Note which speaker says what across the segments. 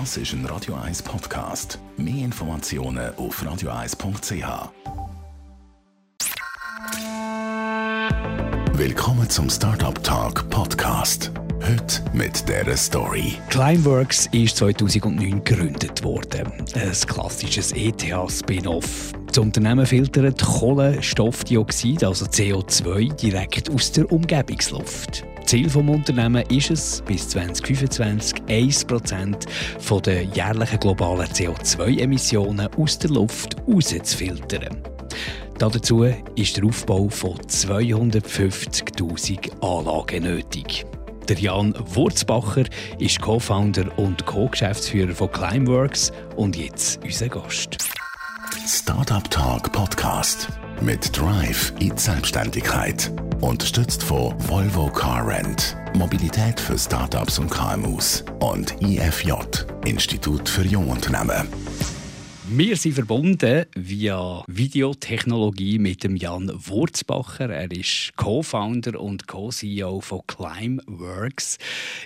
Speaker 1: Das ist ein Radio 1 Podcast. Mehr Informationen auf radio1.ch. Willkommen zum Startup Talk Podcast. Heute mit dieser Story.
Speaker 2: Climeworks ist 2009 gegründet worden. Ein klassisches ETH-Spin-off. Das Unternehmen filtert Kohlenstoffdioxid, also CO2, direkt aus der Umgebungsluft. Ziel des Unternehmens ist es, bis 2025 1% der jährlichen globalen CO2-Emissionen aus der Luft rauszufiltern. Dazu ist der Aufbau von 250.000 Anlagen nötig. Der Jan Wurzbacher ist Co-Founder und Co-Geschäftsführer von Climeworks und jetzt unser Gast.
Speaker 1: Startup Talk Podcast mit Drive in Selbstständigkeit. Unterstützt von Volvo Car Rent. Mobilität für Startups und KMUs. Und IFJ, Institut für Jungunternehmen.
Speaker 2: Wir sind verbunden via Videotechnologie mit dem Jan Wurzbacher. Er ist Co-Founder und Co-CEO von Climeworks.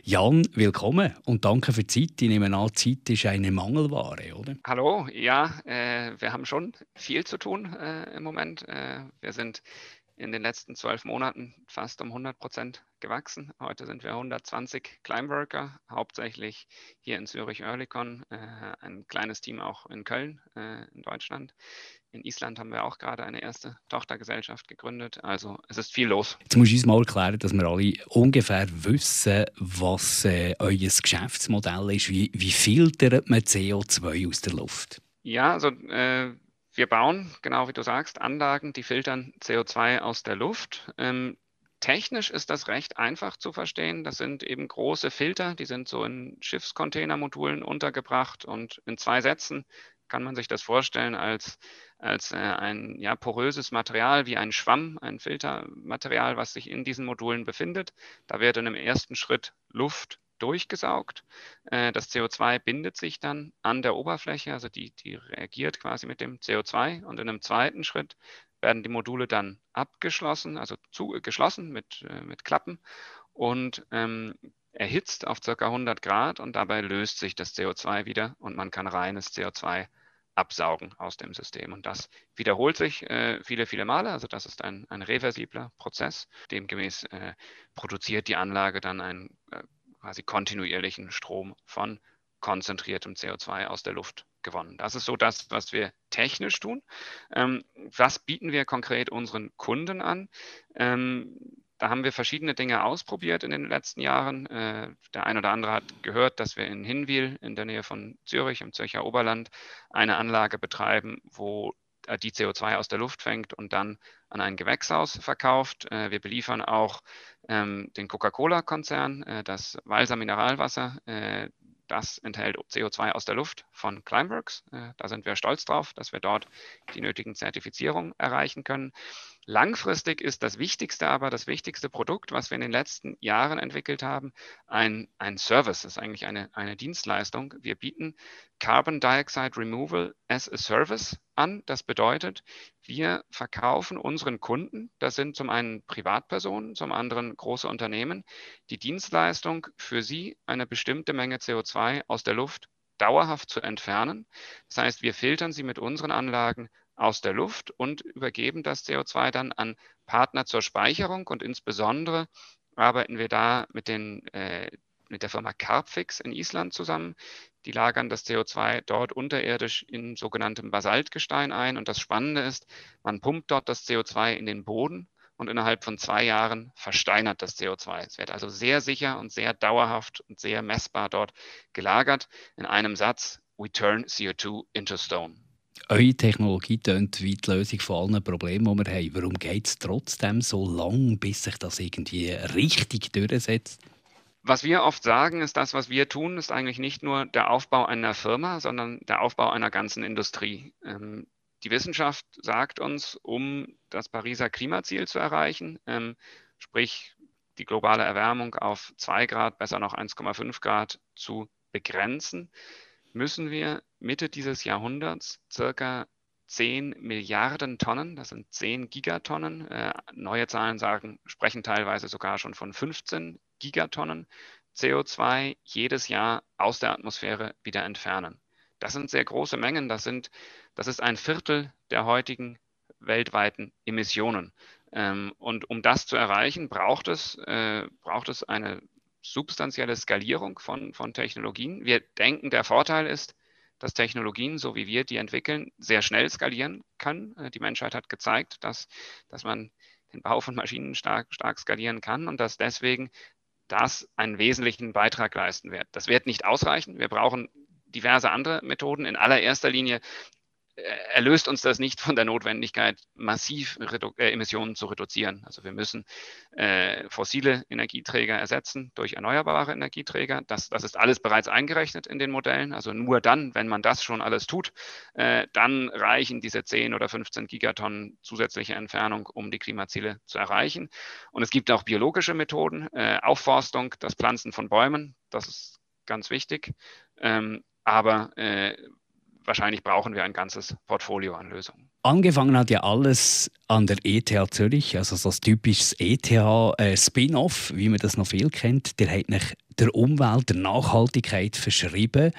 Speaker 2: Jan, willkommen und danke für die Zeit. Ich nehme an, Zeit ist eine Mangelware, oder?
Speaker 3: Hallo, ja, äh, wir haben schon viel zu tun äh, im Moment. Äh, wir sind in den letzten zwölf Monaten fast um 100 Prozent gewachsen. Heute sind wir 120 Climeworker, hauptsächlich hier in Zürich-Oerlikon, äh, ein kleines Team auch in Köln äh, in Deutschland. In Island haben wir auch gerade eine erste Tochtergesellschaft gegründet. Also es ist viel los.
Speaker 2: Jetzt muss ich uns mal erklären, dass wir alle ungefähr wissen, was äh, euer Geschäftsmodell ist. Wie, wie filtert man CO2 aus der Luft?
Speaker 3: Ja, also äh, wir bauen, genau wie du sagst, Anlagen, die filtern CO2 aus der Luft. Ähm, technisch ist das recht einfach zu verstehen. Das sind eben große Filter, die sind so in Schiffscontainermodulen untergebracht und in zwei Sätzen kann man sich das vorstellen als, als äh, ein ja, poröses Material wie ein Schwamm, ein Filtermaterial, was sich in diesen Modulen befindet. Da wird in einem ersten Schritt Luft durchgesaugt. Äh, das CO2 bindet sich dann an der Oberfläche, also die, die reagiert quasi mit dem CO2 und in einem zweiten Schritt werden die Module dann abgeschlossen, also zu, äh, geschlossen mit, äh, mit Klappen und ähm, erhitzt auf ca. 100 Grad und dabei löst sich das CO2 wieder und man kann reines CO2 absaugen aus dem System. Und das wiederholt sich äh, viele, viele Male. Also das ist ein, ein reversibler Prozess. Demgemäß äh, produziert die Anlage dann ein äh, quasi kontinuierlichen Strom von konzentriertem CO2 aus der Luft gewonnen. Das ist so das, was wir technisch tun. Ähm, was bieten wir konkret unseren Kunden an? Ähm, da haben wir verschiedene Dinge ausprobiert in den letzten Jahren. Äh, der ein oder andere hat gehört, dass wir in Hinwil in der Nähe von Zürich im Zürcher Oberland eine Anlage betreiben, wo äh, die CO2 aus der Luft fängt und dann an ein Gewächshaus verkauft. Äh, wir beliefern auch ähm, den Coca-Cola-Konzern, äh, das Walser Mineralwasser. Das enthält CO2 aus der Luft von Climeworks. Da sind wir stolz drauf, dass wir dort die nötigen Zertifizierungen erreichen können. Langfristig ist das Wichtigste aber, das wichtigste Produkt, was wir in den letzten Jahren entwickelt haben, ein, ein Service, das ist eigentlich eine, eine Dienstleistung. Wir bieten Carbon Dioxide Removal as a Service an. Das bedeutet, wir verkaufen unseren Kunden, das sind zum einen Privatpersonen, zum anderen große Unternehmen, die Dienstleistung für sie eine bestimmte Menge CO2 aus der Luft dauerhaft zu entfernen. Das heißt, wir filtern sie mit unseren Anlagen aus der Luft und übergeben das CO2 dann an Partner zur Speicherung und insbesondere arbeiten wir da mit, den, äh, mit der Firma Carbfix in Island zusammen. Die lagern das CO2 dort unterirdisch in sogenanntem Basaltgestein ein und das Spannende ist, man pumpt dort das CO2 in den Boden und innerhalb von zwei Jahren versteinert das CO2. Es wird also sehr sicher und sehr dauerhaft und sehr messbar dort gelagert. In einem Satz, we turn CO2 into stone
Speaker 2: eure Technologie tönt wie die Lösung von allen Problemen, die wir haben. Warum geht es trotzdem so lang, bis sich das irgendwie richtig durchsetzt?
Speaker 3: Was wir oft sagen, ist, das, was wir tun, ist eigentlich nicht nur der Aufbau einer Firma, sondern der Aufbau einer ganzen Industrie. Ähm, die Wissenschaft sagt uns, um das Pariser Klimaziel zu erreichen, ähm, sprich die globale Erwärmung auf 2 Grad, besser noch 1,5 Grad zu begrenzen, müssen wir Mitte dieses Jahrhunderts circa 10 Milliarden Tonnen, das sind 10 Gigatonnen, äh, neue Zahlen sagen, sprechen teilweise sogar schon von 15 Gigatonnen CO2 jedes Jahr aus der Atmosphäre wieder entfernen. Das sind sehr große Mengen. Das, sind, das ist ein Viertel der heutigen weltweiten Emissionen. Ähm, und um das zu erreichen, braucht es, äh, braucht es eine substanzielle Skalierung von, von Technologien. Wir denken, der Vorteil ist, dass Technologien, so wie wir die entwickeln, sehr schnell skalieren können. Äh, die Menschheit hat gezeigt, dass, dass man den Bau von Maschinen stark, stark skalieren kann und dass deswegen das einen wesentlichen Beitrag leisten wird. Das wird nicht ausreichen. Wir brauchen diverse andere Methoden. In allererster Linie erlöst uns das nicht von der Notwendigkeit, massiv Redu äh, Emissionen zu reduzieren. Also wir müssen äh, fossile Energieträger ersetzen durch erneuerbare Energieträger. Das, das ist alles bereits eingerechnet in den Modellen. Also nur dann, wenn man das schon alles tut, äh, dann reichen diese 10 oder 15 Gigatonnen zusätzliche Entfernung, um die Klimaziele zu erreichen. Und es gibt auch biologische Methoden, äh, Aufforstung, das Pflanzen von Bäumen, das ist ganz wichtig. Ähm, aber äh, wahrscheinlich brauchen wir ein ganzes Portfolio an Lösungen.
Speaker 2: Angefangen hat ja alles an der ETH Zürich, also so ein typisches ETH-Spin-off, äh, wie man das noch viel kennt. Der hat nach der Umwelt, der Nachhaltigkeit verschrieben.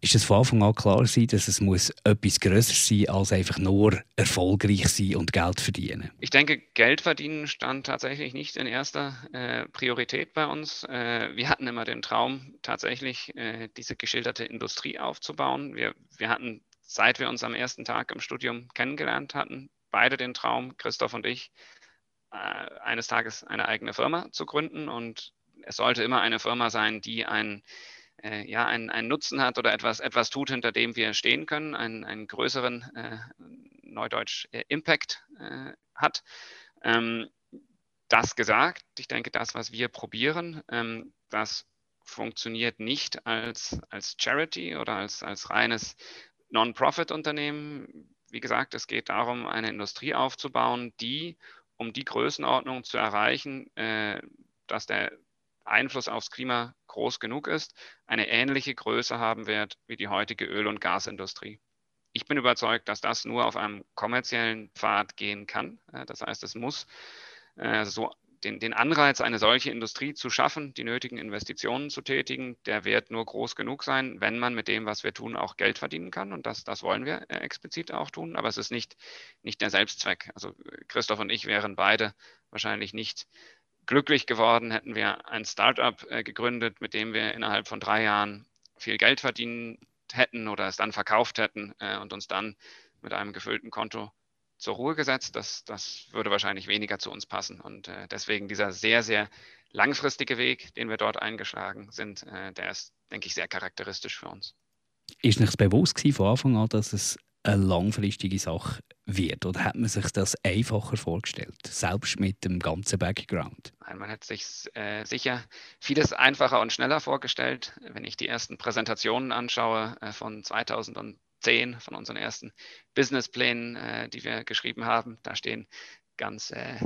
Speaker 2: Ist es von Anfang an klar gewesen, dass es muss etwas Größeres sein als einfach nur erfolgreich sein und Geld verdienen?
Speaker 3: Ich denke, Geld verdienen stand tatsächlich nicht in erster äh, Priorität bei uns. Äh, wir hatten immer den Traum, tatsächlich äh, diese geschilderte Industrie aufzubauen. Wir, wir hatten seit wir uns am ersten Tag im Studium kennengelernt hatten, beide den Traum, Christoph und ich, äh, eines Tages eine eigene Firma zu gründen. Und es sollte immer eine Firma sein, die ein, äh, ja, einen, einen Nutzen hat oder etwas, etwas tut, hinter dem wir stehen können, einen, einen größeren, äh, neudeutsch, äh, Impact äh, hat. Ähm, das gesagt, ich denke, das, was wir probieren, ähm, das funktioniert nicht als, als Charity oder als, als reines Non-Profit-Unternehmen. Wie gesagt, es geht darum, eine Industrie aufzubauen, die, um die Größenordnung zu erreichen, äh, dass der Einfluss aufs Klima groß genug ist, eine ähnliche Größe haben wird wie die heutige Öl- und Gasindustrie. Ich bin überzeugt, dass das nur auf einem kommerziellen Pfad gehen kann. Das heißt, es muss äh, so den, den Anreiz, eine solche Industrie zu schaffen, die nötigen Investitionen zu tätigen, der wird nur groß genug sein, wenn man mit dem, was wir tun, auch Geld verdienen kann. Und das, das wollen wir äh, explizit auch tun. Aber es ist nicht, nicht der Selbstzweck. Also Christoph und ich wären beide wahrscheinlich nicht glücklich geworden, hätten wir ein Startup äh, gegründet, mit dem wir innerhalb von drei Jahren viel Geld verdienen hätten oder es dann verkauft hätten äh, und uns dann mit einem gefüllten Konto zur Ruhe gesetzt. Das, das würde wahrscheinlich weniger zu uns passen. Und äh, deswegen dieser sehr, sehr langfristige Weg, den wir dort eingeschlagen sind, äh, der ist, denke ich, sehr charakteristisch für uns.
Speaker 2: Ist nicht bewusst von Anfang an, dass es eine langfristige Sache wird? Oder hat man sich das einfacher vorgestellt, selbst mit dem ganzen Background?
Speaker 3: Nein, man hat sich äh, sicher vieles einfacher und schneller vorgestellt. Wenn ich die ersten Präsentationen anschaue äh, von 2000 zehn von unseren ersten Businessplänen, äh, die wir geschrieben haben. Da stehen ganz äh,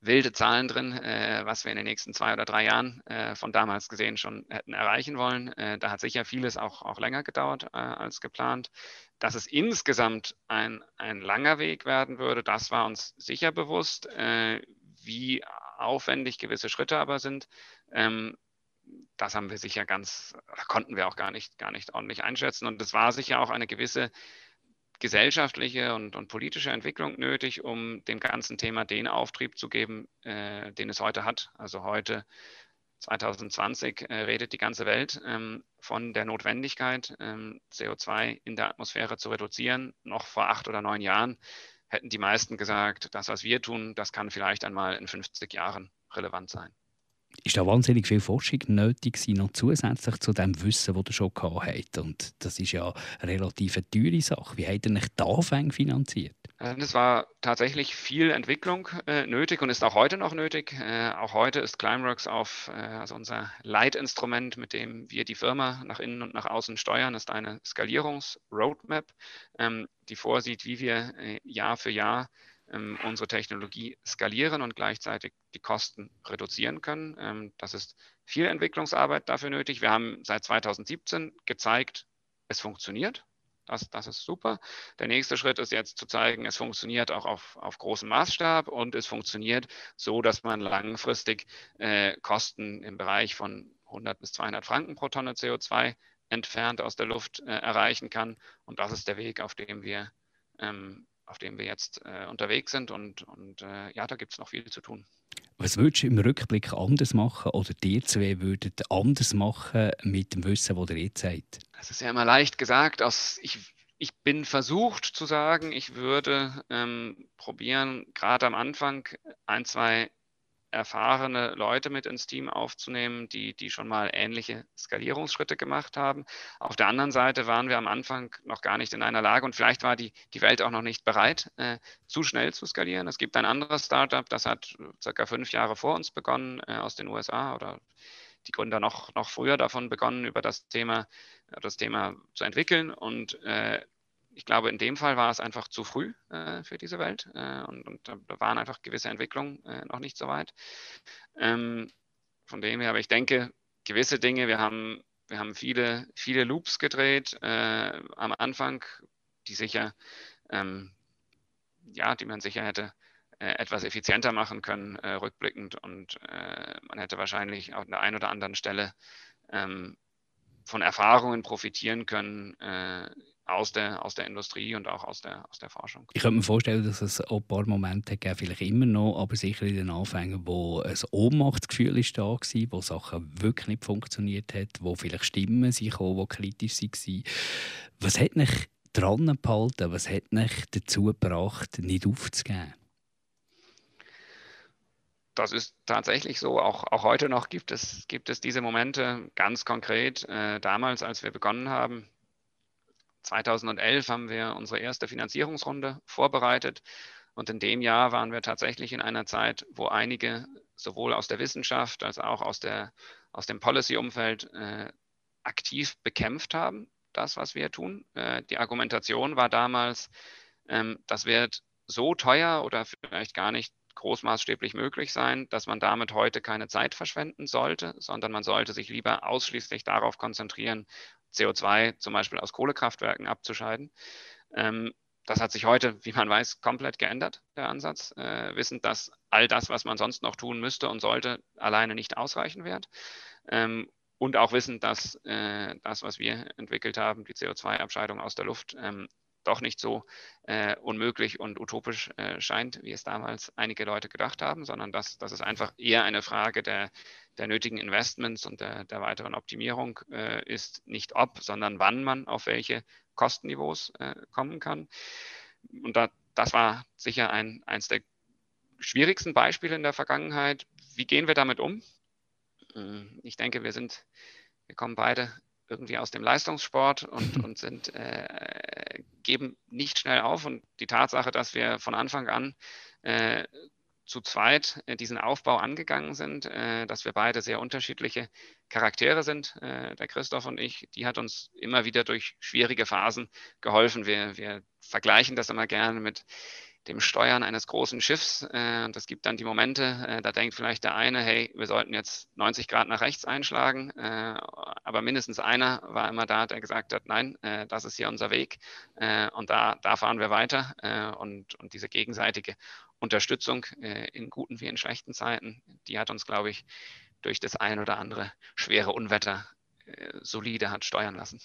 Speaker 3: wilde Zahlen drin, äh, was wir in den nächsten zwei oder drei Jahren äh, von damals gesehen schon hätten erreichen wollen. Äh, da hat sicher vieles auch, auch länger gedauert äh, als geplant. Dass es insgesamt ein, ein langer Weg werden würde, das war uns sicher bewusst. wie aufwendig gewisse Schritte aber sind, ähm, das haben wir sicher ganz, konnten wir auch gar nicht, gar nicht ordentlich einschätzen. Und es war sicher auch eine gewisse gesellschaftliche und, und, politische Entwicklung nötig, um dem ganzen Thema den Auftrieb zu geben, äh, den es heute hat. Also heute 2020 äh, redet die ganze Welt ähm, von der Notwendigkeit, ähm, CO2 in der Atmosphäre zu reduzieren. Noch vor acht oder neun Jahren hätten die meisten gesagt, das, was wir tun, das kann vielleicht einmal in 50 Jahren relevant sein
Speaker 2: ist da wahnsinnig viel Forschung nötig gewesen, noch zusätzlich zu dem Wissen, das ihr schon gehabt habt. Und das ist ja eine relativ teure Sache. Wie habt ihr euch da finanziert?
Speaker 3: Es war tatsächlich viel Entwicklung äh, nötig und ist auch heute noch nötig. Äh, auch heute ist Climeworks auf, äh, also unser Leitinstrument, mit dem wir die Firma nach innen und nach außen steuern, ist eine Skalierungsroadmap, ähm, die vorsieht, wie wir äh, Jahr für Jahr ähm, unsere Technologie skalieren und gleichzeitig die Kosten reduzieren können. Ähm, das ist viel Entwicklungsarbeit dafür nötig. Wir haben seit 2017 gezeigt, es funktioniert. Das, das ist super. Der nächste Schritt ist jetzt zu zeigen, es funktioniert auch auf, auf großem Maßstab und es funktioniert so, dass man langfristig äh, Kosten im Bereich von 100 bis 200 Franken pro Tonne CO2 entfernt aus der Luft äh, erreichen kann. Und das ist der Weg, auf dem wir, ähm, auf dem wir jetzt äh, unterwegs sind. Und, und äh, ja, da gibt es noch viel zu tun.
Speaker 2: Was würdest du im Rückblick anders machen oder dir zwei würdet anders machen mit dem Wissen, das ihr jetzt habt?
Speaker 3: Es ist ja immer leicht gesagt. Aus, ich, ich bin versucht zu sagen, ich würde ähm, probieren, gerade am Anfang ein, zwei erfahrene Leute mit ins Team aufzunehmen, die, die schon mal ähnliche Skalierungsschritte gemacht haben. Auf der anderen Seite waren wir am Anfang noch gar nicht in einer Lage und vielleicht war die, die Welt auch noch nicht bereit, äh, zu schnell zu skalieren. Es gibt ein anderes Startup, das hat circa fünf Jahre vor uns begonnen äh, aus den USA oder die Gründer noch, noch früher davon begonnen, über das Thema, das Thema zu entwickeln. Und äh, ich glaube, in dem Fall war es einfach zu früh äh, für diese Welt äh, und, und, da waren einfach gewisse Entwicklungen äh, noch nicht so weit. Ähm, von dem her, aber ich denke, gewisse Dinge, wir haben, wir haben viele, viele Loops gedreht äh, am Anfang, die sicher, ähm, ja, die man sicher hätte äh, etwas effizienter machen können, äh, rückblickend und man hätte wahrscheinlich an der einen oder anderen Stelle ähm, von Erfahrungen profitieren können, aus der, aus der Industrie und auch aus der, aus der Forschung.
Speaker 2: Ich könnte mir vorstellen, dass es auch ein paar Momente gab, vielleicht immer noch, aber sicher in den Anfängen, wo ein Ohnmachtsgefühl ist da war, wo Sachen wirklich nicht funktioniert haben, wo vielleicht Stimmen sich kamen, die kritisch waren. Was hat mich dran gehalten? Was hat mich dazu gebracht, nicht aufzugeben?
Speaker 3: das ist tatsächlich so. Auch, auch heute noch gibt es, gibt es diese Momente ganz konkret. Äh, damals, als wir begonnen haben, 2011 haben wir unsere erste Finanzierungsrunde vorbereitet. Und in dem Jahr waren wir tatsächlich in einer Zeit, wo einige sowohl aus der Wissenschaft als auch aus, der, aus dem Policy-Umfeld äh, aktiv bekämpft haben, das, was wir tun. Äh, die Argumentation war damals, ähm, das wird so teuer oder vielleicht gar nicht großmaßstäblich möglich sein, dass man damit heute keine Zeit verschwenden sollte, sondern man sollte sich lieber ausschließlich darauf konzentrieren, CO2 zum Beispiel aus Kohlekraftwerken abzuscheiden. Ähm, das hat sich heute, wie man weiß, komplett geändert, der Ansatz, äh, wissend, dass all das, was man sonst noch tun müsste und sollte, alleine nicht ausreichen wird. Ähm, und auch wissen, dass äh, das, was wir entwickelt haben, die CO2-Abscheidung aus der Luft, ähm, doch nicht so äh, unmöglich und utopisch äh, scheint, wie es damals einige Leute gedacht haben, sondern dass, dass es einfach eher eine Frage der, der nötigen Investments und der, der weiteren Optimierung äh, ist, nicht ob, sondern wann man auf welche Kostenniveaus äh, kommen kann. Und da, das war sicher ein, eines der schwierigsten Beispiele in der Vergangenheit. Wie gehen wir damit um? Hm, ich denke, wir sind, wir kommen beide irgendwie aus dem Leistungssport und, und sind, äh, geben nicht schnell auf. Und die Tatsache, dass wir von Anfang an äh, zu zweit äh, diesen Aufbau angegangen sind, äh, dass wir beide sehr unterschiedliche Charaktere sind, äh, der Christoph und ich, die hat uns immer wieder durch schwierige Phasen geholfen. Wir, wir vergleichen das immer gerne mit dem Steuern eines großen Schiffs. Äh, das gibt dann die Momente, da denkt vielleicht der eine, hey, wir sollten jetzt 90 Grad nach rechts einschlagen. Äh, aber mindestens einer war immer da, der gesagt hat, nein, äh, das ist hier unser Weg. Äh, und da, da fahren wir weiter. Äh, und, und diese gegenseitige Unterstützung in guten wie in schlechten Zeiten, die hat uns, glaube ich, durch das ein oder andere schwere Unwetter solide hat steuern lassen.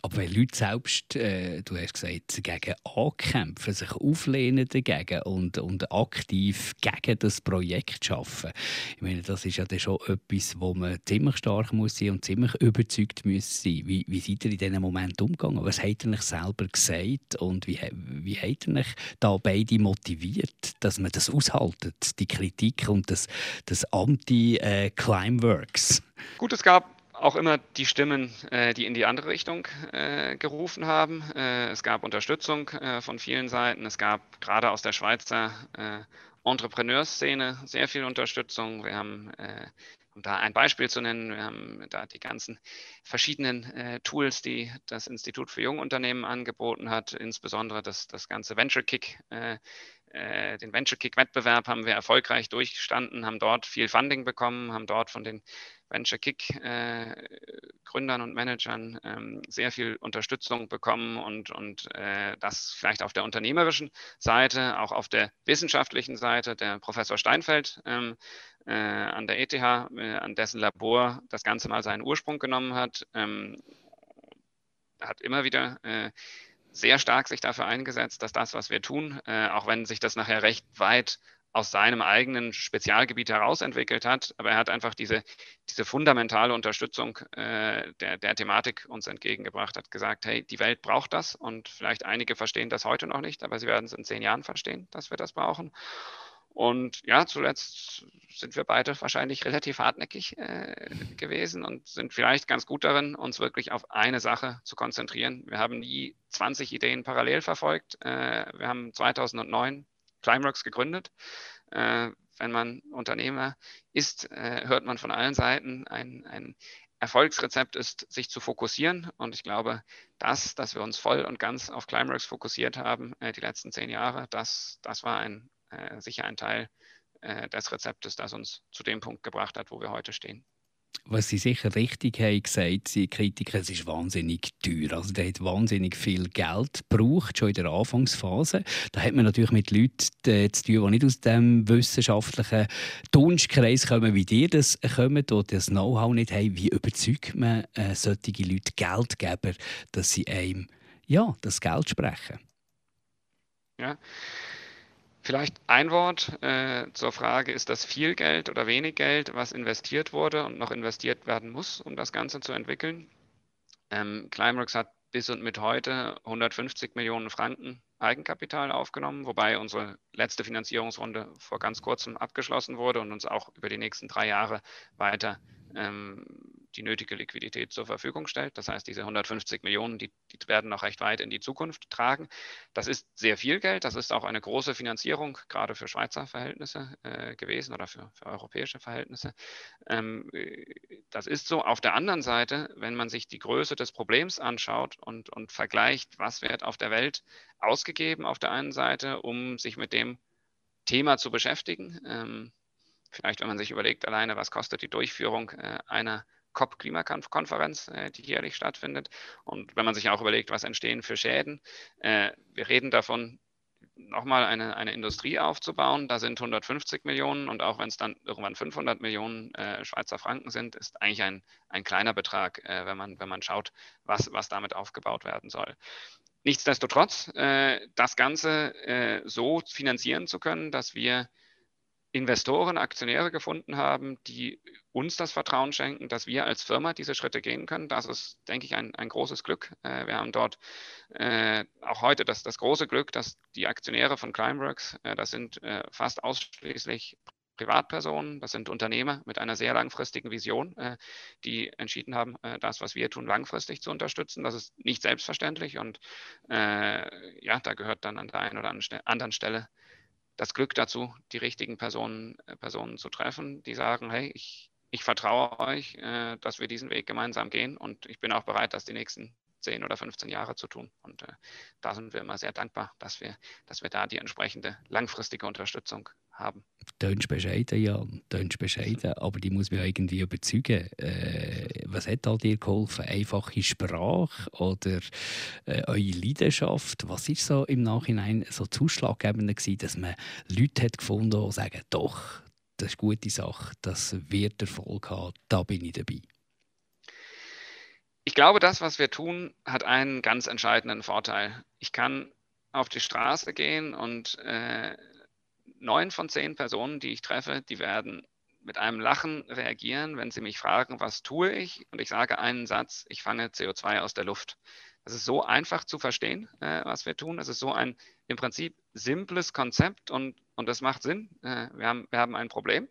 Speaker 2: Aber wenn Leute selbst, äh, du hast gesagt, gegen ankämpfen, sich auflehnen dagegen und, und aktiv gegen das Projekt arbeiten, ich meine, das ist ja dann schon etwas, wo man ziemlich stark muss sein und ziemlich überzeugt muss sein. Wie, wie seid ihr in diesem Moment umgegangen? Was habt ihr euch selber gesagt und wie, wie habt ihr euch da beide motiviert, dass man das aushaltet, die Kritik und das, das Anti-Climeworks?
Speaker 3: Gut, es gab auch immer die Stimmen, äh, die in die andere Richtung äh, gerufen haben. Äh, es gab Unterstützung von vielen Seiten. Es gab gerade aus der Schweizer Entrepreneurszene sehr viel Unterstützung. Wir haben, um da ein Beispiel zu nennen, wir haben da die ganzen verschiedenen Tools, die das Institut für Jungunternehmen angeboten hat, insbesondere das, das ganze Venture Kick den Venture Kick Wettbewerb haben wir erfolgreich durchgestanden, haben dort viel Funding bekommen, haben dort von den Venture Kick äh, und Managern ähm, sehr viel Unterstützung bekommen und, und äh, das vielleicht auf der unternehmerischen Seite, auch auf der wissenschaftlichen Seite. Der Professor Steinfeld ähm, äh, an der ETH, äh, an dessen Labor das Ganze mal seinen Ursprung genommen hat, ähm, hat immer wieder äh, sehr stark sich dafür eingesetzt, dass das, was wir tun, äh, auch wenn sich das nachher recht weit aus seinem eigenen Spezialgebiet heraus entwickelt hat, aber er hat einfach diese, diese fundamentale Unterstützung äh, der, der Thematik uns entgegengebracht, hat gesagt, hey, die Welt braucht das und vielleicht einige verstehen das heute noch nicht, aber sie werden es in zehn Jahren verstehen, dass wir das brauchen. Und ja, zuletzt sind wir beide wahrscheinlich relativ hartnäckig äh, gewesen und sind vielleicht ganz gut darin, uns wirklich auf eine Sache zu konzentrieren. Wir haben nie 20 Ideen parallel verfolgt. Äh, wir haben 2009 Climeworks gegründet. Äh, wenn man Unternehmer ist, äh, hört man von allen Seiten, ein, ein Erfolgsrezept ist, sich zu fokussieren. Und ich glaube, das, dass wir uns voll und ganz auf Climeworks fokussiert haben, äh, die letzten zehn Jahre, das, das war ein, äh, sicher ein Teil äh, des Rezeptes, das uns zu dem Punkt gebracht hat, wo wir heute stehen.
Speaker 2: Was Sie sicher richtig haben gesagt, die Kritiker, es ist wahnsinnig teuer. Also, der hat wahnsinnig viel Geld gebraucht, schon in der Anfangsphase. Da hat man natürlich mit Leuten äh, zu tun, die nicht aus dem wissenschaftlichen Dunstkreis kommen, wie dir das kommen, oder das Know-how nicht haben. Wie überzeugt man äh, solche Leute, Geldgeber, dass sie einem ja, das Geld sprechen?
Speaker 3: Ja. Vielleicht ein Wort äh, zur Frage, ist das viel Geld oder wenig Geld, was investiert wurde und noch investiert werden muss, um das Ganze zu entwickeln? Ähm, Climeworks hat bis und mit heute 150 Millionen Franken Eigenkapital aufgenommen, wobei unsere letzte Finanzierungsrunde vor ganz kurzem abgeschlossen wurde und uns auch über die nächsten drei Jahre weiter ähm, die nötige Liquidität zur Verfügung stellt. Das heißt, diese 150 Millionen, die, die, werden noch recht weit in die Zukunft tragen. Das ist sehr viel Geld. Das ist auch eine große Finanzierung, gerade für Schweizer Verhältnisse äh, gewesen oder für, für europäische Verhältnisse. Ähm, das ist so. Auf der anderen Seite, wenn man sich die Größe des Problems anschaut und, und vergleicht, was wird auf der Welt ausgegeben auf der einen Seite, um sich mit dem Thema zu beschäftigen. Ähm, vielleicht, wenn man sich überlegt, alleine, was kostet die Durchführung äh, einer COP-Klimakonferenz, äh, die jährlich stattfindet. Und wenn man sich auch überlegt, was entstehen für Schäden, äh, wir reden davon, nochmal eine, eine Industrie aufzubauen. Da sind 150 Millionen und auch wenn es dann irgendwann 500 Millionen äh, Schweizer Franken sind, ist eigentlich ein, ein kleiner Betrag, äh, wenn, man, wenn man schaut, was, was damit aufgebaut werden soll. Nichtsdestotrotz, äh, das Ganze äh, so finanzieren zu können, dass wir Investoren, Aktionäre gefunden haben, die uns das Vertrauen schenken, dass wir als Firma diese Schritte gehen können. Das ist, denke ich, ein, ein großes Glück. Äh, wir haben dort äh, auch heute das, das große Glück, dass die Aktionäre von Climeworks, äh, das sind äh, fast ausschließlich Privatpersonen, das sind Unternehmer mit einer sehr langfristigen Vision, äh, die entschieden haben, äh, das, was wir tun, langfristig zu unterstützen. Das ist nicht selbstverständlich und ja, da gehört dann an der einen oder anderen Stelle das Glück dazu, die richtigen Personen, äh, Personen zu treffen, die sagen, hey, ich, ich vertraue euch, äh, dass wir diesen Weg gemeinsam gehen und ich bin auch bereit, das die nächsten 10 oder 15 Jahre zu tun. Und äh, da sind wir immer sehr dankbar, dass wir, dass wir da die entsprechende langfristige Unterstützung haben.
Speaker 2: Tönst bescheiden, ja, tönst bescheiden, aber die muss mich irgendwie überzeugen. Äh, was hat all dir geholfen? Einfache Sprache oder äh, eure Leidenschaft? Was ist so im Nachhinein so zuschlaggebend gewesen, dass man Leute hat gefunden, die sagen, doch, das ist eine gute Sache, das wird Erfolg haben, da bin ich dabei.
Speaker 3: Ich glaube, das, was wir tun, hat einen ganz entscheidenden Vorteil. Ich kann auf die Straße gehen und äh, neun von zehn Personen, die ich treffe, die werden mit einem Lachen reagieren, wenn sie mich fragen, was tue ich? Und ich sage einen Satz, ich fange CO2 aus der Luft. Das ist so einfach zu verstehen, äh, was wir tun. Es ist so ein im Prinzip simples Konzept und, und das macht Sinn. Äh, wir, haben, wir haben ein Problem.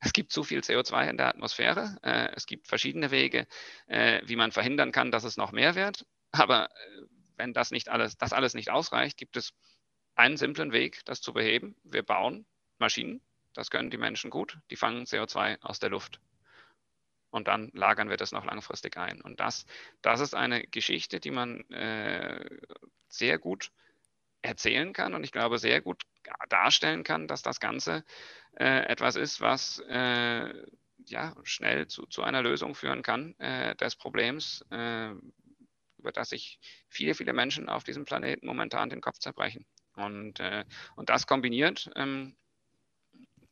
Speaker 3: Es gibt zu viel CO2 in der Atmosphäre. Äh, es gibt verschiedene Wege, äh, wie man verhindern kann, dass es noch mehr wird. Aber äh, wenn das nicht alles, das alles nicht ausreicht, gibt es einen simplen Weg, das zu beheben. Wir bauen Maschinen, das können die Menschen gut, die fangen CO2 aus der Luft. Und dann lagern wir das noch langfristig ein. Und das, das ist eine Geschichte, die man äh, sehr gut erzählen kann und ich glaube sehr gut darstellen kann, dass das Ganze äh, etwas ist, was äh, ja, schnell zu, zu einer Lösung führen kann äh, des Problems, äh, über das sich viele, viele Menschen auf diesem Planeten momentan den Kopf zerbrechen. Und, äh, und das kombiniert, ähm,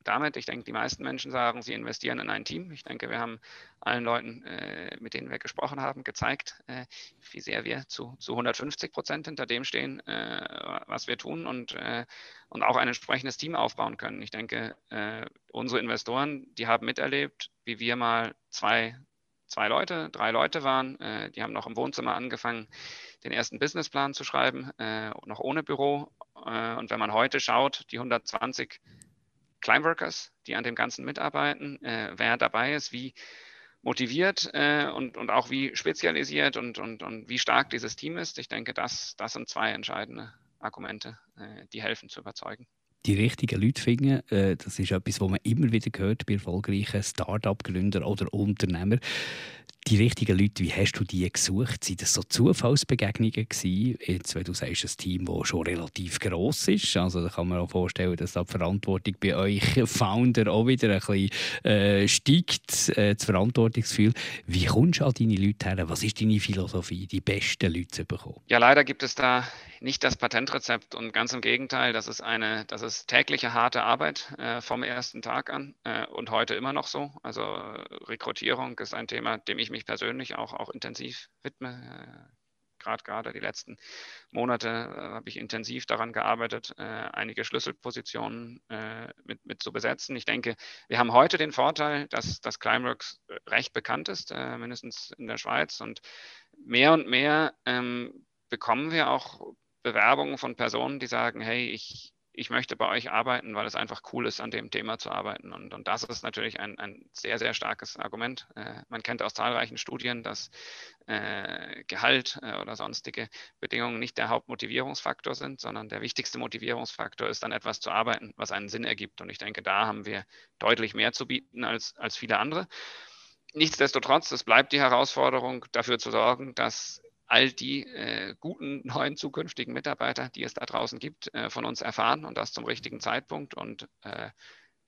Speaker 3: damit? Ich denke, die meisten Menschen sagen, sie investieren in ein Team. Ich denke, wir haben allen Leuten, äh, mit denen wir gesprochen haben, gezeigt, äh, wie sehr wir zu, zu 150 Prozent hinter dem stehen, äh, was wir tun und, äh, und auch ein entsprechendes Team aufbauen können. Ich denke, äh, unsere Investoren, die haben miterlebt, wie wir mal zwei, zwei Leute, drei Leute waren. Äh, die haben noch im Wohnzimmer angefangen, den ersten Businessplan zu schreiben, noch ohne Büro. Und wenn man heute schaut, die 120 Climeworkers, die an dem Ganzen mitarbeiten, wer dabei ist, wie motiviert äh, und, und auch wie spezialisiert und, und, und wie stark dieses Team ist. Ich denke, das, das sind zwei entscheidende Argumente, äh, die helfen zu überzeugen.
Speaker 2: Die richtigen Leute finden, äh, das ist etwas, was man immer wieder hört bei erfolgreichen Start-up-Gründern oder Unternehmern die richtigen Leute, wie hast du die gesucht? Sind das so Zufallsbegegnungen gewesen? Jetzt, wenn du sagst, ein Team, das schon relativ gross ist, also da kann man auch vorstellen, dass da die Verantwortung bei euch Founder auch wieder ein bisschen äh, steigt, äh, das Verantwortungsgefühl. Wie kommst du an deine Leute her? Was ist deine Philosophie, die besten Leute zu bekommen?
Speaker 3: Ja, leider gibt es da nicht das Patentrezept und ganz im Gegenteil, das ist eine, das ist tägliche harte Arbeit äh, vom ersten Tag an äh, und heute immer noch so. Also Rekrutierung ist ein Thema, dem ich mich persönlich auch, auch intensiv widme. Äh, gerade gerade die letzten Monate äh, habe ich intensiv daran gearbeitet, äh, einige Schlüsselpositionen mit, mit zu besetzen. Ich denke, wir haben heute den Vorteil, dass, dass Climeworks recht bekannt ist, mindestens in der Schweiz. Und mehr und mehr ähm, bekommen wir auch Bewerbungen von Personen, die sagen, hey, ich, ich möchte bei euch arbeiten, weil es einfach cool ist, an dem Thema zu arbeiten. Und, und das ist natürlich ein, ein sehr, sehr starkes Argument. Äh, man kennt aus zahlreichen Studien, dass äh, Gehalt äh, oder sonstige Bedingungen nicht der Hauptmotivierungsfaktor sind, sondern der wichtigste Motivierungsfaktor ist, an etwas zu arbeiten, was einen Sinn ergibt. Und ich denke, da haben wir deutlich mehr zu bieten als, als viele andere. Nichtsdestotrotz, es bleibt die Herausforderung, dafür zu sorgen, dass all die äh, guten neuen zukünftigen Mitarbeiter, die es da draußen gibt, äh, von uns erfahren und das zum richtigen Zeitpunkt. Und äh,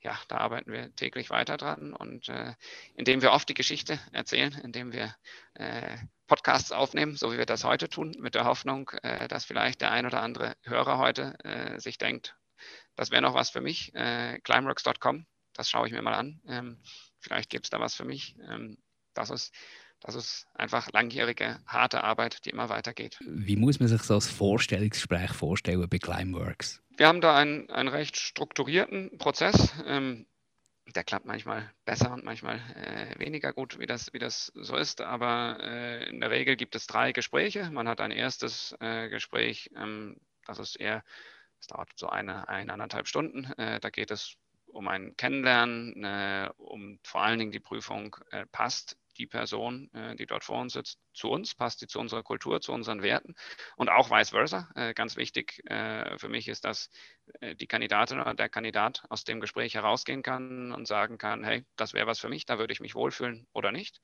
Speaker 3: ja, da arbeiten wir täglich weiter dran und äh, indem wir oft die Geschichte erzählen, indem wir äh, Podcasts aufnehmen, so wie wir das heute tun, mit der Hoffnung, äh, dass vielleicht der ein oder andere Hörer heute sich denkt, das wäre noch was für mich. Climeworks.com, das schaue ich mir mal an. Ähm, vielleicht gibt es da was für mich. Ähm, das ist das ist einfach langjährige, harte Arbeit, die immer weitergeht.
Speaker 2: Wie muss man sich so ein Vorstellungsgespräch vorstellen bei Climeworks?
Speaker 3: Wir haben da einen, einen recht strukturierten Prozess. Ähm, der klappt manchmal besser und manchmal äh, weniger gut, wie das, wie das so ist. Aber äh, in der Regel gibt es drei Gespräche. Man hat ein erstes äh, Gespräch, ähm, das ist eher, das dauert so eine, eineinhalb Stunden. Äh, da geht es um ein Kennenlernen, äh, um vor allen Dingen die Prüfung, äh, passt die Person, äh, die dort vor uns sitzt, zu uns, passt sie zu unserer Kultur, zu unseren Werten und auch vice versa. Äh, ganz wichtig äh, für mich ist, dass die Kandidatin oder der Kandidat aus dem Gespräch herausgehen kann und sagen kann, hey, das wäre was für mich, da würde ich mich wohlfühlen oder nicht.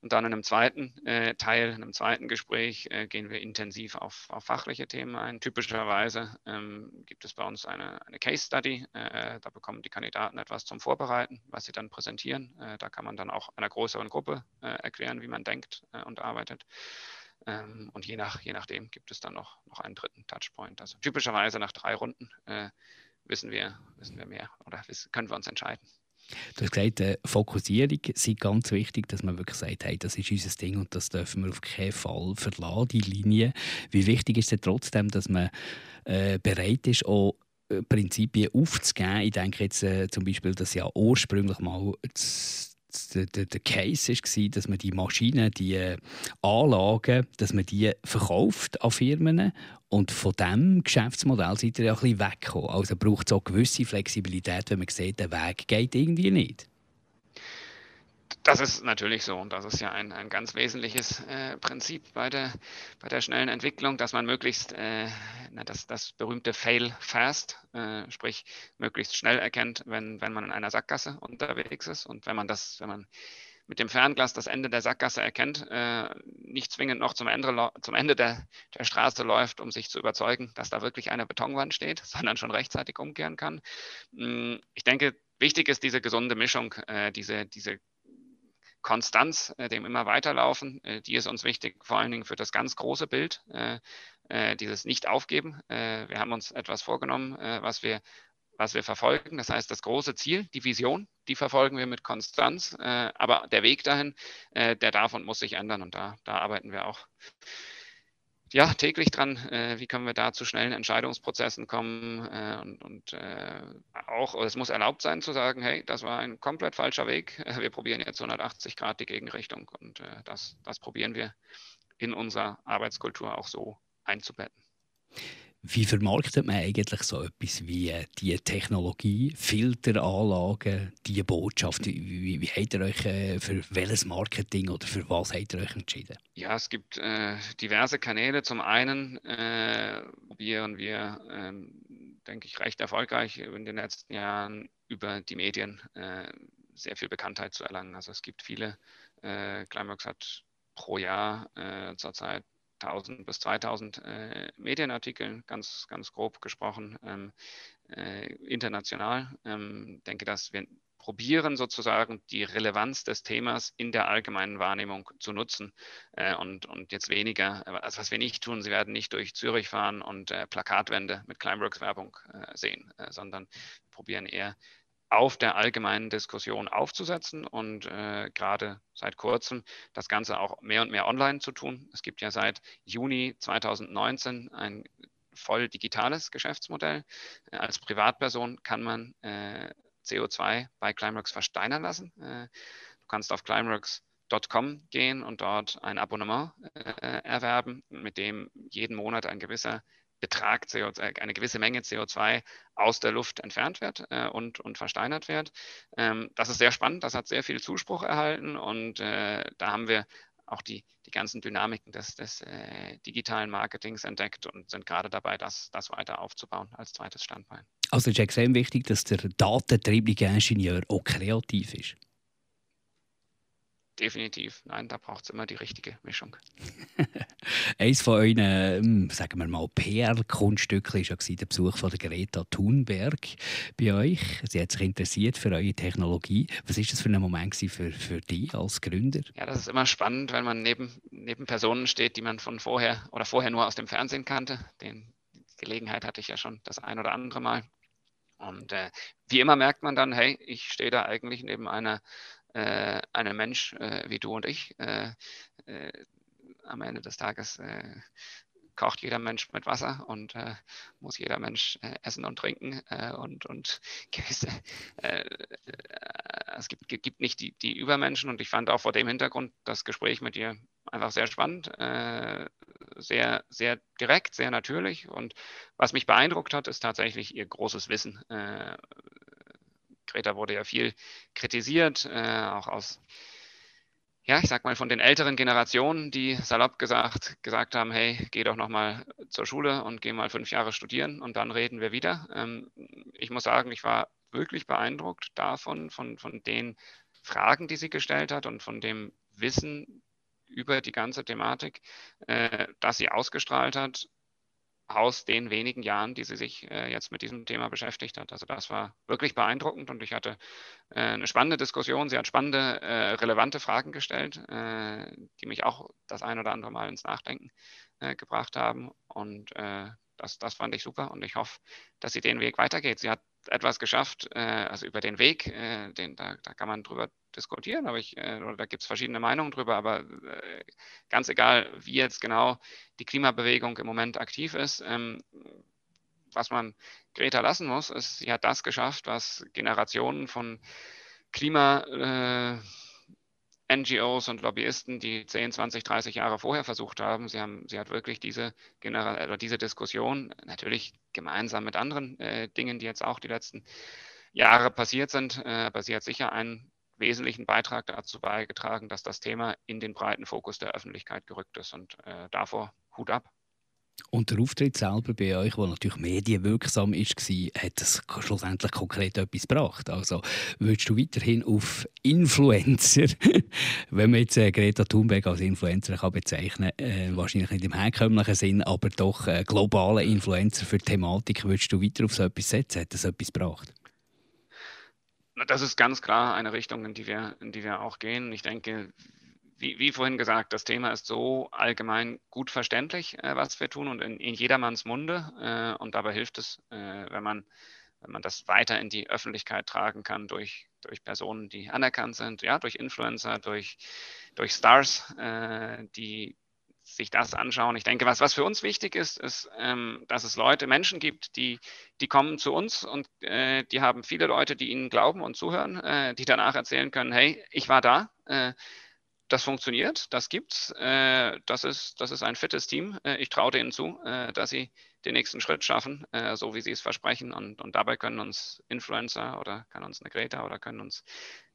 Speaker 3: Und dann in einem zweiten äh, Teil, in einem zweiten Gespräch äh, gehen wir intensiv auf, auf, fachliche Themen ein. Typischerweise ähm, gibt es bei uns eine, eine Case Study. Äh, da bekommen die Kandidaten etwas zum Vorbereiten, was sie dann präsentieren. Äh, da kann man dann auch einer größeren Gruppe äh, erklären, wie man denkt äh, und arbeitet. Ähm, und je, nach, je nachdem gibt es dann noch, noch einen dritten Touchpoint. Also typischerweise nach drei Runden wissen, wir, wissen wir mehr oder können wir uns entscheiden.
Speaker 2: Du hast gesagt, äh, Fokussierung sei ganz wichtig, dass man wirklich sagt, hey, das ist unser Ding und das dürfen wir auf keinen Fall verlassen, die Linie. Wie wichtig ist es trotzdem, dass man äh, bereit ist, auch äh, Prinzipien aufzugeben? Ich denke jetzt äh, zum Beispiel, dass ja ursprünglich mal das der, der, Case war, dass man die Maschinen, die äh, Anlagen, dass man die verkauft an Firmen und von diesem Geschäftsmodell seid ihr ja ein bisschen weggekommen. Also braucht es auch gewisse Flexibilität, wenn man sieht, der Weg geht irgendwie nicht.
Speaker 3: Das ist natürlich so und das ist ja ein, ein ganz wesentliches äh, Prinzip bei der, bei der schnellen Entwicklung, dass man möglichst äh, na, das, das berühmte Fail fast, äh, sprich möglichst schnell erkennt, wenn, wenn man in einer Sackgasse unterwegs ist und wenn man das, wenn man mit dem Fernglas das Ende der Sackgasse erkennt, äh, nicht zwingend noch zum Ende, zum Ende der, der Straße läuft, um sich zu überzeugen, dass da wirklich eine Betonwand steht, sondern schon rechtzeitig umkehren kann. Hm, ich denke, wichtig ist diese gesunde Mischung, äh, diese, diese Konstanz, äh, dem immer weiterlaufen, äh, die ist uns wichtig, vor allen Dingen für das ganz große Bild, äh, dieses Nicht-Aufgeben. wir haben uns etwas vorgenommen, was wir was wir verfolgen. Das heißt, das große Ziel, die Vision, die verfolgen wir mit Konstanz. Äh, aber der Weg dahin, äh, der darf und muss sich ändern. Und da, da arbeiten wir auch ja, täglich dran, äh, wie können wir da zu schnellen Entscheidungsprozessen kommen äh, und, und äh, auch, es muss erlaubt sein zu sagen, hey, das war ein komplett falscher Weg, wir probieren jetzt 180 Grad die Gegenrichtung und äh, das, das probieren wir in unserer Arbeitskultur auch so einzubetten.
Speaker 2: Wie vermarktet man eigentlich so etwas wie äh, die Technologie, Filteranlagen, die Botschaft? Wie, wie habt ihr euch äh, für welches Marketing oder für was habt ihr euch entschieden?
Speaker 3: Ja, es gibt äh, diverse Kanäle. Zum einen äh, probieren wir, ähm, denke ich, recht erfolgreich in den letzten Jahren über die Medien äh, sehr viel Bekanntheit zu erlangen. Also es gibt viele, äh, Climax hat pro Jahr äh, zurzeit 1000 bis 2000 äh, Medienartikel, ganz, ganz grob gesprochen, ähm, äh, international. Ähm, denke, dass wir probieren sozusagen die Relevanz des Themas in der allgemeinen Wahrnehmung zu nutzen äh, und, und jetzt weniger, also was wir nicht tun, sie werden nicht durch Zürich fahren und äh, Plakatwände mit Climeworks Werbung äh, sehen, äh, sondern probieren eher auf der allgemeinen Diskussion aufzusetzen und äh, gerade seit kurzem das Ganze auch mehr und mehr online zu tun. Es gibt ja seit Juni 2019 ein voll digitales Geschäftsmodell. Äh, als Privatperson kann man äh, CO2 bei Climeworks versteinern lassen. Äh, du kannst auf climeworks.com gehen und dort ein Abonnement äh, erwerben, mit dem jeden Monat ein gewisser Betrag CO2, äh, eine gewisse Menge CO2 aus der Luft entfernt wird äh, und, und versteinert wird. Ähm, das ist sehr spannend, das hat sehr viel Zuspruch erhalten und äh, da haben wir auch die, die ganzen Dynamiken des, des äh, digitalen Marketings entdeckt und sind gerade dabei, das, das weiter aufzubauen als zweites Standbein.
Speaker 2: Also ist extrem wichtig, dass der datentriebliche Ingenieur auch kreativ ist
Speaker 3: definitiv. Nein, da braucht es immer die richtige Mischung.
Speaker 2: Eines von euren, hm, sagen wir mal, PR-Kunststückchen war ja der Besuch von der Greta Thunberg bei euch. Sie hat sich interessiert für eure Technologie. Was war das für ein Moment für, für dich als Gründer?
Speaker 3: Ja, das ist immer spannend, wenn man neben, neben Personen steht, die man von vorher oder vorher nur aus dem Fernsehen kannte. Den, die Gelegenheit hatte ich ja schon das ein oder andere Mal. Und äh, wie immer merkt man dann, hey, ich stehe da eigentlich neben einer äh, einem Mensch äh, wie du und ich. Äh, äh am Ende des Tages äh, kocht jeder Mensch mit Wasser und äh, muss jeder Mensch essen und trinken und, und gewisse, es gibt, gibt nicht die, die Übermenschen und ich fand auch vor dem Hintergrund das Gespräch mit dir einfach sehr spannend, sehr, sehr direkt, sehr natürlich und was mich beeindruckt hat, ist tatsächlich ihr großes Wissen Greta wurde ja viel kritisiert, äh, auch aus, ja, ich sag mal, von den älteren Generationen, die salopp gesagt, gesagt haben, hey, geh doch nochmal zur Schule und geh mal fünf Jahre studieren und dann reden wir wieder. Ähm, ich muss sagen, ich war wirklich beeindruckt davon, von, von den Fragen, die sie gestellt hat und von dem Wissen über die ganze Thematik, äh, das sie ausgestrahlt hat aus den wenigen Jahren, die sie sich äh, jetzt mit diesem Thema beschäftigt hat. Also das war wirklich beeindruckend und ich hatte äh, eine spannende Diskussion. Sie hat spannende, äh, relevante Fragen gestellt, äh, die mich auch das ein oder andere Mal ins Nachdenken äh, gebracht haben. Und äh, das, das fand ich super und ich hoffe, dass sie den Weg weitergeht. Sie hat etwas geschafft, also über den Weg, den, da, da kann man drüber diskutieren, aber ich, äh, da gibt es verschiedene Meinungen drüber, aber äh, ganz egal, wie jetzt genau die Klimabewegung im Moment aktiv ist, ähm, was man Greta lassen muss, ist, sie hat das geschafft, was Generationen von Klima äh, NGOs und Lobbyisten, die 10, 20, 30 Jahre vorher versucht haben. Sie, haben, sie hat wirklich diese, Genera oder diese Diskussion, natürlich gemeinsam mit anderen äh, Dingen, die jetzt auch die letzten Jahre passiert sind, äh, aber sie hat sicher einen wesentlichen Beitrag dazu beigetragen, dass das Thema in den breiten Fokus der Öffentlichkeit gerückt ist. Und äh, davor Hut ab.
Speaker 2: Und der Auftritt selber bei euch, der natürlich medienwirksam war, hat es schlussendlich konkret etwas gebracht. Also würdest du weiterhin auf Influencer, wenn man jetzt äh, Greta Thunberg als Influencer kann bezeichnen kann, äh, wahrscheinlich nicht im herkömmlichen Sinn, aber doch äh, globale Influencer für die Thematik, würdest du weiter auf so etwas setzen? Hat das etwas gebracht?
Speaker 3: Das ist ganz klar eine Richtung, in die wir, in die wir auch gehen. Ich denke, wie, wie vorhin gesagt, das Thema ist so allgemein gut verständlich, äh, was wir tun und in, in jedermanns Munde. Äh, und dabei hilft es, äh, wenn man wenn man das weiter in die Öffentlichkeit tragen kann durch, durch Personen, die anerkannt sind, ja, durch Influencer, durch, durch Stars, äh, die sich das anschauen. Ich denke, was, was für uns wichtig ist, ist, ähm, dass es Leute, Menschen gibt, die, die kommen zu uns und äh, die haben viele Leute, die ihnen glauben und zuhören, äh, die danach erzählen können, hey, ich war da, äh, das funktioniert, das gibt's, äh, das, ist, das ist ein fittes Team. Äh, ich traue denen zu, äh, dass sie den nächsten Schritt schaffen, so wie sie es versprechen. Und, und dabei können uns Influencer oder kann uns eine Greta oder können uns,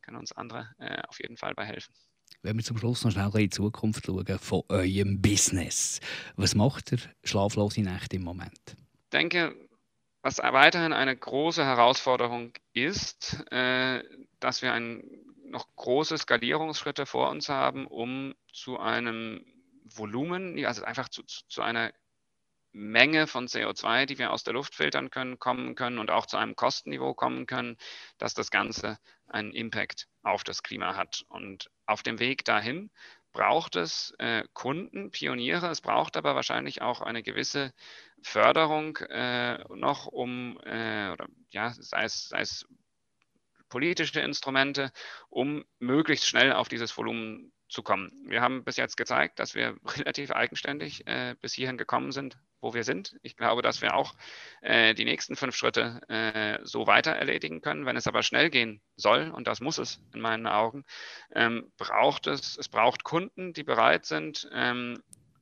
Speaker 3: können uns andere auf jeden Fall bei helfen.
Speaker 2: Wenn wir zum Schluss noch schnell in die Zukunft schauen von eurem Business, was macht ihr schlaflose Nächte im Moment?
Speaker 3: Ich denke, was weiterhin eine große Herausforderung ist, äh, dass wir ein, noch große Skalierungsschritte vor uns haben, um zu einem Volumen, also einfach zu, zu einer Menge von CO2, die wir aus der Luft filtern können, kommen können und auch zu einem Kostenniveau kommen können, dass das Ganze einen Impact auf das Klima hat. Und auf dem Weg dahin braucht es äh, Kunden, Pioniere, es braucht aber wahrscheinlich auch eine gewisse Förderung äh, noch, um, äh, oder ja, sei es, sei es politische Instrumente, um möglichst schnell auf dieses Volumen zu kommen. Wir haben bis jetzt gezeigt, dass wir relativ eigenständig äh, bis hierhin gekommen sind, wo wir sind. Ich glaube, dass wir auch äh, die nächsten fünf Schritte äh, so weiter erledigen können. Wenn es aber schnell gehen soll, und das muss es in meinen Augen, ähm, braucht es, es braucht Kunden, die bereit sind, ähm,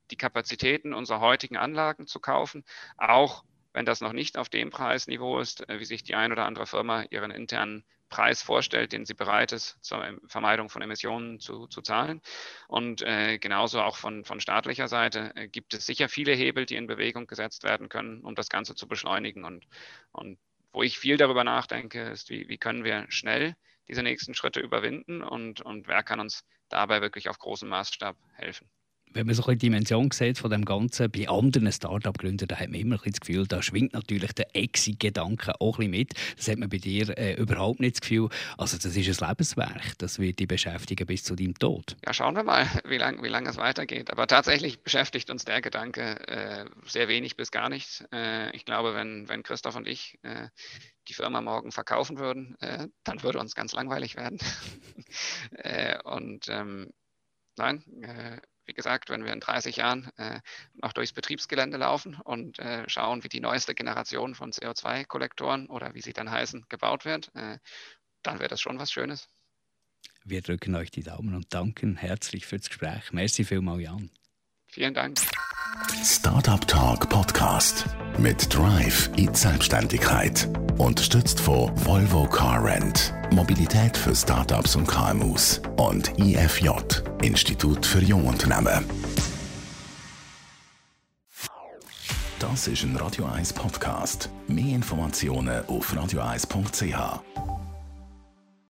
Speaker 3: die Kapazitäten unserer heutigen Anlagen zu kaufen, auch wenn das noch nicht auf dem Preisniveau ist, äh, wie sich die ein oder andere Firma ihren internen Preis vorstellt, den sie bereit ist, zur Vermeidung von Emissionen zu, zu zahlen. Und äh, genauso auch von, von staatlicher Seite äh, gibt es sicher viele Hebel, die in Bewegung gesetzt werden können, um das Ganze zu beschleunigen. Und, und wo ich viel darüber nachdenke, ist, wie, wie können wir schnell diese nächsten Schritte überwinden und, und wer kann uns dabei wirklich auf großem Maßstab helfen
Speaker 2: wenn man so eine Dimension sieht von dem Ganzen, bei anderen Start-up-Gründern, da hat man immer das Gefühl, da schwingt natürlich der Exit-Gedanke auch ein mit. Das hat man bei dir äh, überhaupt nicht das Gefühl. Also das ist ein Lebenswerk, das wird dich beschäftigen bis zu deinem Tod.
Speaker 3: Ja, schauen wir mal, wie lange wie lang es weitergeht. Aber tatsächlich beschäftigt uns der Gedanke äh, sehr wenig bis gar nicht. Äh, ich glaube, wenn, wenn Christoph und ich äh, die Firma morgen verkaufen würden, äh, dann würde uns ganz langweilig werden. Äh, und ähm, nein, wie gesagt, wenn wir in 30 Jahren äh, noch durchs Betriebsgelände laufen und äh, schauen, wie die neueste Generation von CO2-Kollektoren oder wie sie dann heißen, gebaut wird, äh, dann wäre das schon was Schönes.
Speaker 2: Wir drücken euch die Daumen und danken herzlich fürs Gespräch. Merci vielmals, Jan.
Speaker 3: Vielen Dank.
Speaker 1: Startup Talk Podcast mit Drive in Selbstständigkeit. Unterstützt von Volvo Car Rent. Mobilität für Startups und KMUs. Und IFJ, Institut für Jungunternehmen. Das ist ein Radio 1 Podcast. Mehr Informationen auf radio1.ch.